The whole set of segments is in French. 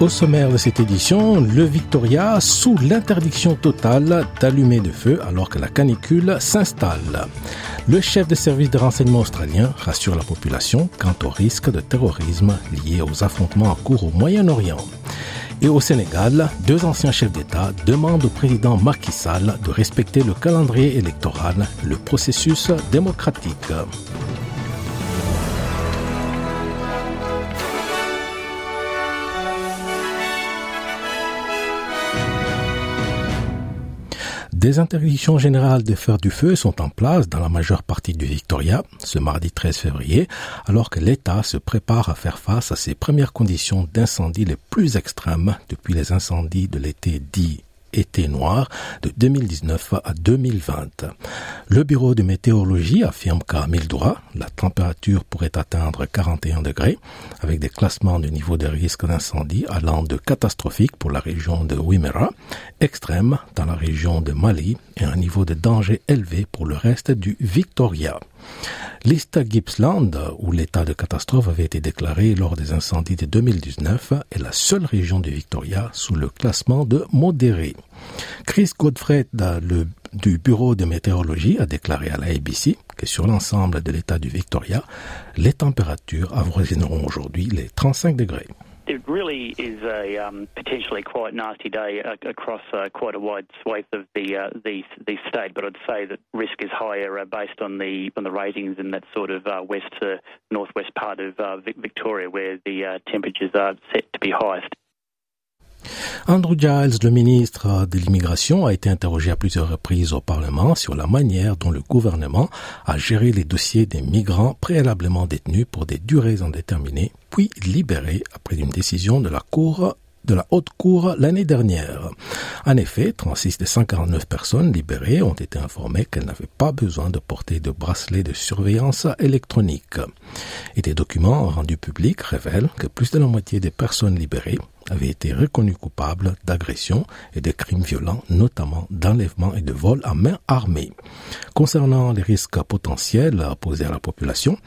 Au sommaire de cette édition, le Victoria sous l'interdiction totale d'allumer de feu alors que la canicule s'installe. Le chef de service de renseignement australien rassure la population quant au risque de terrorisme lié aux affrontements en cours au Moyen-Orient. Et au Sénégal, deux anciens chefs d'État demandent au président Macky Sall de respecter le calendrier électoral, le processus démocratique. Des interdictions générales de faire du feu sont en place dans la majeure partie du Victoria ce mardi 13 février, alors que l'État se prépare à faire face à ses premières conditions d'incendie les plus extrêmes depuis les incendies de l'été dit été noir de 2019 à 2020. Le bureau de météorologie affirme qu'à Mildura, la température pourrait atteindre 41 degrés, avec des classements de niveau de risque d'incendie allant de catastrophique pour la région de Wimmera, extrême dans la région de Mali et un niveau de danger élevé pour le reste du Victoria. L'East Gippsland, où l'état de catastrophe avait été déclaré lors des incendies de 2019, est la seule région du Victoria sous le classement de modéré. Chris Godfrey du Bureau de météorologie a déclaré à la ABC que sur l'ensemble de l'état du Victoria, les températures avoisineront aujourd'hui les 35 degrés. It really is a um, potentially quite nasty day uh, across uh, quite a wide swath of the, uh, the the state, but I'd say that risk is higher uh, based on the on the ratings in that sort of uh, west to northwest part of uh, Victoria, where the temperatures are set to be highest. Andrew Giles, le ministre de l'immigration, a été interrogé à plusieurs reprises au Parlement sur la manière dont le gouvernement a géré les dossiers des migrants préalablement détenus pour des durées indéterminées, puis libérés après une décision de la Cour de la Haute Cour l'année dernière. En effet, 36 des 149 personnes libérées ont été informées qu'elles n'avaient pas besoin de porter de bracelet de surveillance électronique. Et des documents rendus publics révèlent que plus de la moitié des personnes libérées avaient été reconnues coupables d'agressions et de crimes violents, notamment d'enlèvement et de vol à main armée. Concernant les risques potentiels posés à la population,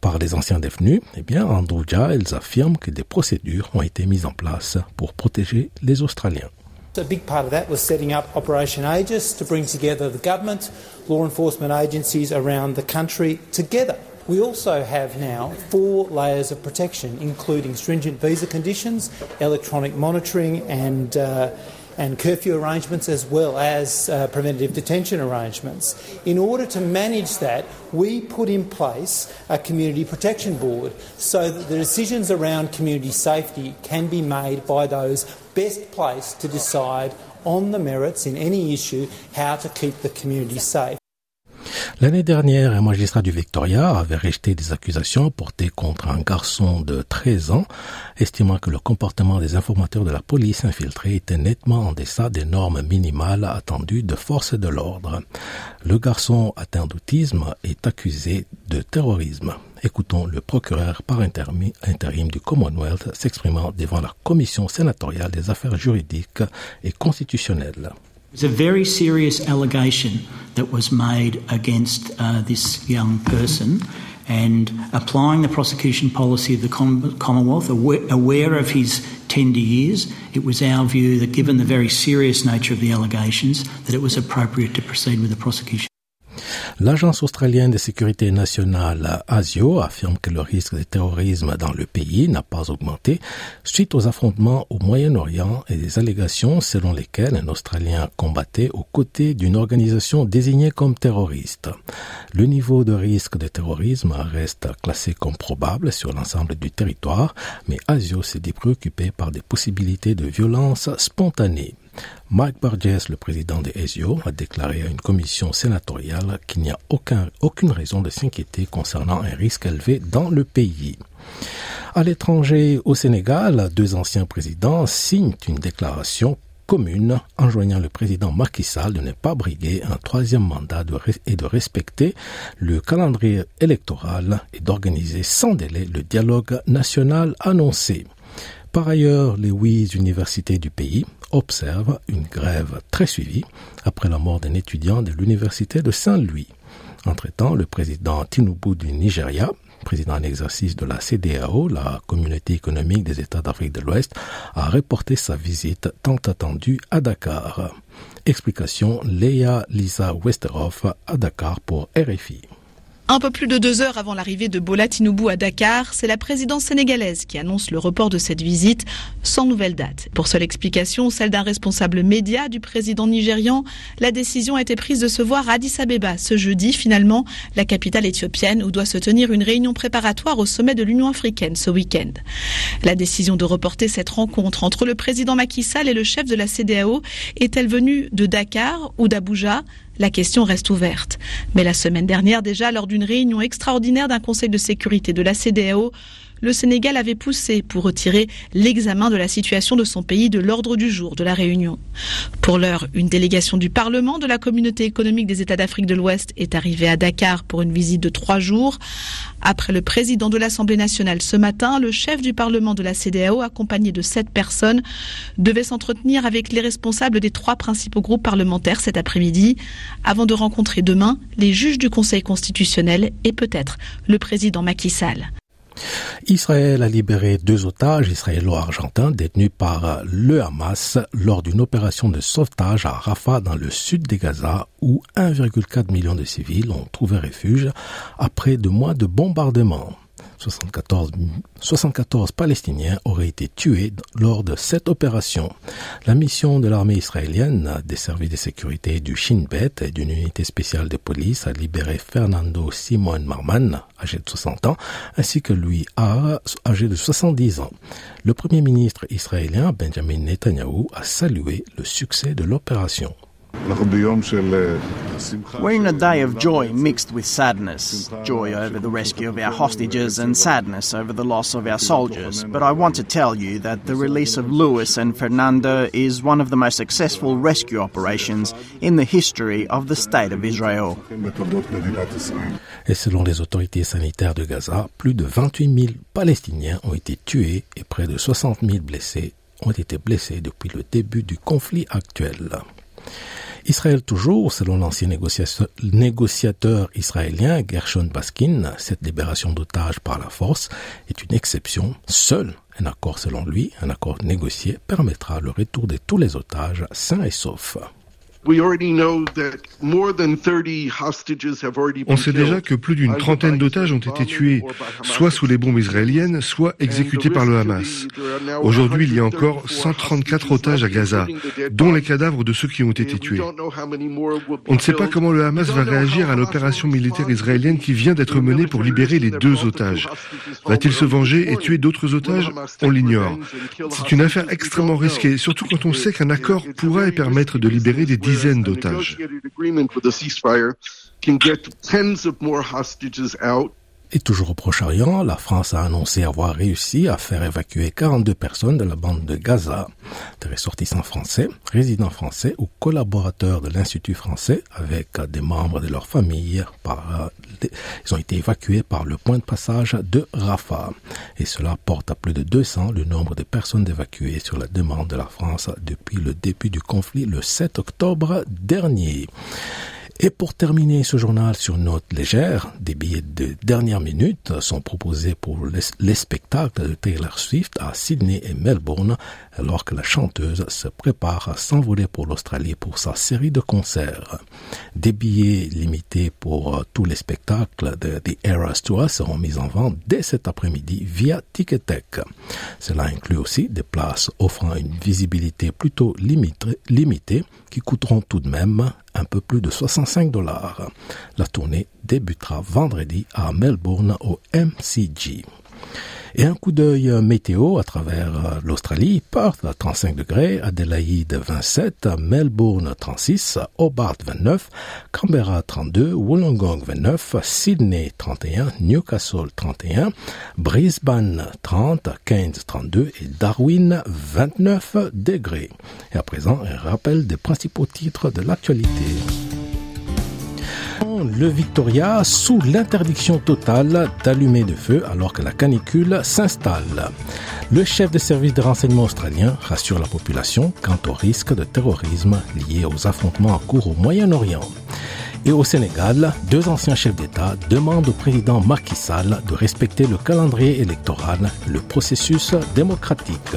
par les anciens détenus, eh bien, Andrew Giles affirme que des procédures ont été mises en place pour protéger les Australiens. A big part of that was setting up Operation Aegis to bring together the government, law enforcement agencies around the country together. We also have now four layers of protection, including stringent visa conditions, electronic monitoring, and uh, and curfew arrangements as well as uh, preventative detention arrangements. In order to manage that, we put in place a community protection board so that the decisions around community safety can be made by those best placed to decide on the merits in any issue how to keep the community safe. L'année dernière, un magistrat du Victoria avait rejeté des accusations portées contre un garçon de 13 ans, estimant que le comportement des informateurs de la police infiltrée était nettement en deçà des normes minimales attendues de force de l'ordre. Le garçon atteint d'autisme est accusé de terrorisme. Écoutons le procureur par intérim du Commonwealth s'exprimant devant la commission sénatoriale des affaires juridiques et constitutionnelles. It was a very serious allegation that was made against uh, this young person, and applying the prosecution policy of the Commonwealth, aware of his tender years, it was our view that given the very serious nature of the allegations, that it was appropriate to proceed with the prosecution. L'Agence australienne de sécurité nationale ASIO affirme que le risque de terrorisme dans le pays n'a pas augmenté suite aux affrontements au Moyen-Orient et des allégations selon lesquelles un Australien combattait aux côtés d'une organisation désignée comme terroriste. Le niveau de risque de terrorisme reste classé comme probable sur l'ensemble du territoire, mais ASIO s'est préoccupé par des possibilités de violence spontanée. Mike Burgess, le président de ESIO, a déclaré à une commission sénatoriale qu'il n'y a aucun, aucune raison de s'inquiéter concernant un risque élevé dans le pays. À l'étranger, au Sénégal, deux anciens présidents signent une déclaration commune, enjoignant le président Macky Sall de ne pas briguer un troisième mandat et de respecter le calendrier électoral et d'organiser sans délai le dialogue national annoncé. Par ailleurs, les huit universités du pays observent une grève très suivie après la mort d'un étudiant de l'université de Saint-Louis. Entre-temps, le président Tinubu du Nigeria, président en exercice de la CDAO, la Communauté économique des États d'Afrique de l'Ouest, a reporté sa visite tant attendue à Dakar. Explication Leia Lisa Westerhoff à Dakar pour RFI. Un peu plus de deux heures avant l'arrivée de Bola Tinubu à Dakar, c'est la présidence sénégalaise qui annonce le report de cette visite sans nouvelle date. Pour seule explication, celle d'un responsable média du président nigérian, la décision a été prise de se voir à Addis Abeba ce jeudi, finalement, la capitale éthiopienne, où doit se tenir une réunion préparatoire au sommet de l'Union africaine ce week-end. La décision de reporter cette rencontre entre le président Macky Sall et le chef de la CDAO est-elle venue de Dakar ou d'Abuja? La question reste ouverte. Mais la semaine dernière, déjà, lors d'une réunion extraordinaire d'un Conseil de sécurité de la CDAO, le Sénégal avait poussé pour retirer l'examen de la situation de son pays de l'ordre du jour de la réunion. Pour l'heure, une délégation du Parlement de la communauté économique des États d'Afrique de l'Ouest est arrivée à Dakar pour une visite de trois jours. Après le président de l'Assemblée nationale ce matin, le chef du Parlement de la CDAO, accompagné de sept personnes, devait s'entretenir avec les responsables des trois principaux groupes parlementaires cet après-midi, avant de rencontrer demain les juges du Conseil constitutionnel et peut-être le président Macky Sall. Israël a libéré deux otages israélo-argentins détenus par le Hamas lors d'une opération de sauvetage à Rafah dans le sud de Gaza où 1,4 million de civils ont trouvé refuge après deux mois de bombardements. 74, 74 Palestiniens auraient été tués lors de cette opération. La mission de l'armée israélienne, des services de sécurité du Shin Bet et d'une unité spéciale de police a libéré Fernando Simon Marman, âgé de 60 ans, ainsi que Louis Har, âgé de 70 ans. Le premier ministre israélien Benjamin Netanyahu a salué le succès de l'opération. We're in a day of joy mixed with sadness. Joy over the rescue of our hostages and sadness over the loss of our soldiers. But I want to tell you that the release of Luis and Fernando is one of the most successful rescue operations in the history of the State of Israel. Et selon les autorités sanitaires de Gaza, plus de 28 000 Palestiniens ont été tués et près de 60 000 blessés ont été blessés depuis le début du conflit actuel. Israël toujours, selon l'ancien négociateur israélien Gershon Baskin, cette libération d'otages par la force est une exception. Seul un accord selon lui, un accord négocié, permettra le retour de tous les otages sains et saufs. On sait déjà que plus d'une trentaine d'otages ont été tués, soit sous les bombes israéliennes, soit exécutés par le Hamas. Aujourd'hui, il y a encore 134 otages à Gaza, dont les cadavres de ceux qui ont été tués. On ne sait pas comment le Hamas va réagir à l'opération militaire israélienne qui vient d'être menée pour libérer les deux otages. Va-t-il se venger et tuer d'autres otages On l'ignore. C'est une affaire extrêmement risquée, surtout quand on sait qu'un accord pourrait permettre de libérer des dizaines d'otages. Et toujours au Proche-Orient, la France a annoncé avoir réussi à faire évacuer 42 personnes de la bande de Gaza, des ressortissants français, résidents français ou collaborateurs de l'Institut français avec des membres de leur famille. Par, ils ont été évacués par le point de passage de Rafah. Et cela porte à plus de 200 le nombre de personnes évacuées sur la demande de la France depuis le début du conflit le 7 octobre dernier. Et pour terminer ce journal sur note légère, des billets de dernière minute sont proposés pour les, spectacles de Taylor Swift à Sydney et Melbourne, alors que la chanteuse se prépare à s'envoler pour l'Australie pour sa série de concerts. Des billets limités pour tous les spectacles de The Eras Tour seront mis en vente dès cet après-midi via Ticketek. Cela inclut aussi des places offrant une visibilité plutôt limitée qui coûteront tout de même un peu plus de 65 dollars. La tournée débutera vendredi à Melbourne au MCG. Et un coup d'œil météo à travers l'Australie, Perth 35 degrés, Adelaide 27, Melbourne 36, Hobart 29, Canberra 32, Wollongong 29, Sydney 31, Newcastle 31, Brisbane 30, Cairns 32 et Darwin 29 degrés. Et à présent, un rappel des principaux titres de l'actualité le Victoria sous l'interdiction totale d'allumer de feu alors que la canicule s'installe. Le chef de service de renseignement australien rassure la population quant au risque de terrorisme lié aux affrontements en cours au Moyen-Orient. Et au Sénégal, deux anciens chefs d'État demandent au président Macky Sall de respecter le calendrier électoral, le processus démocratique.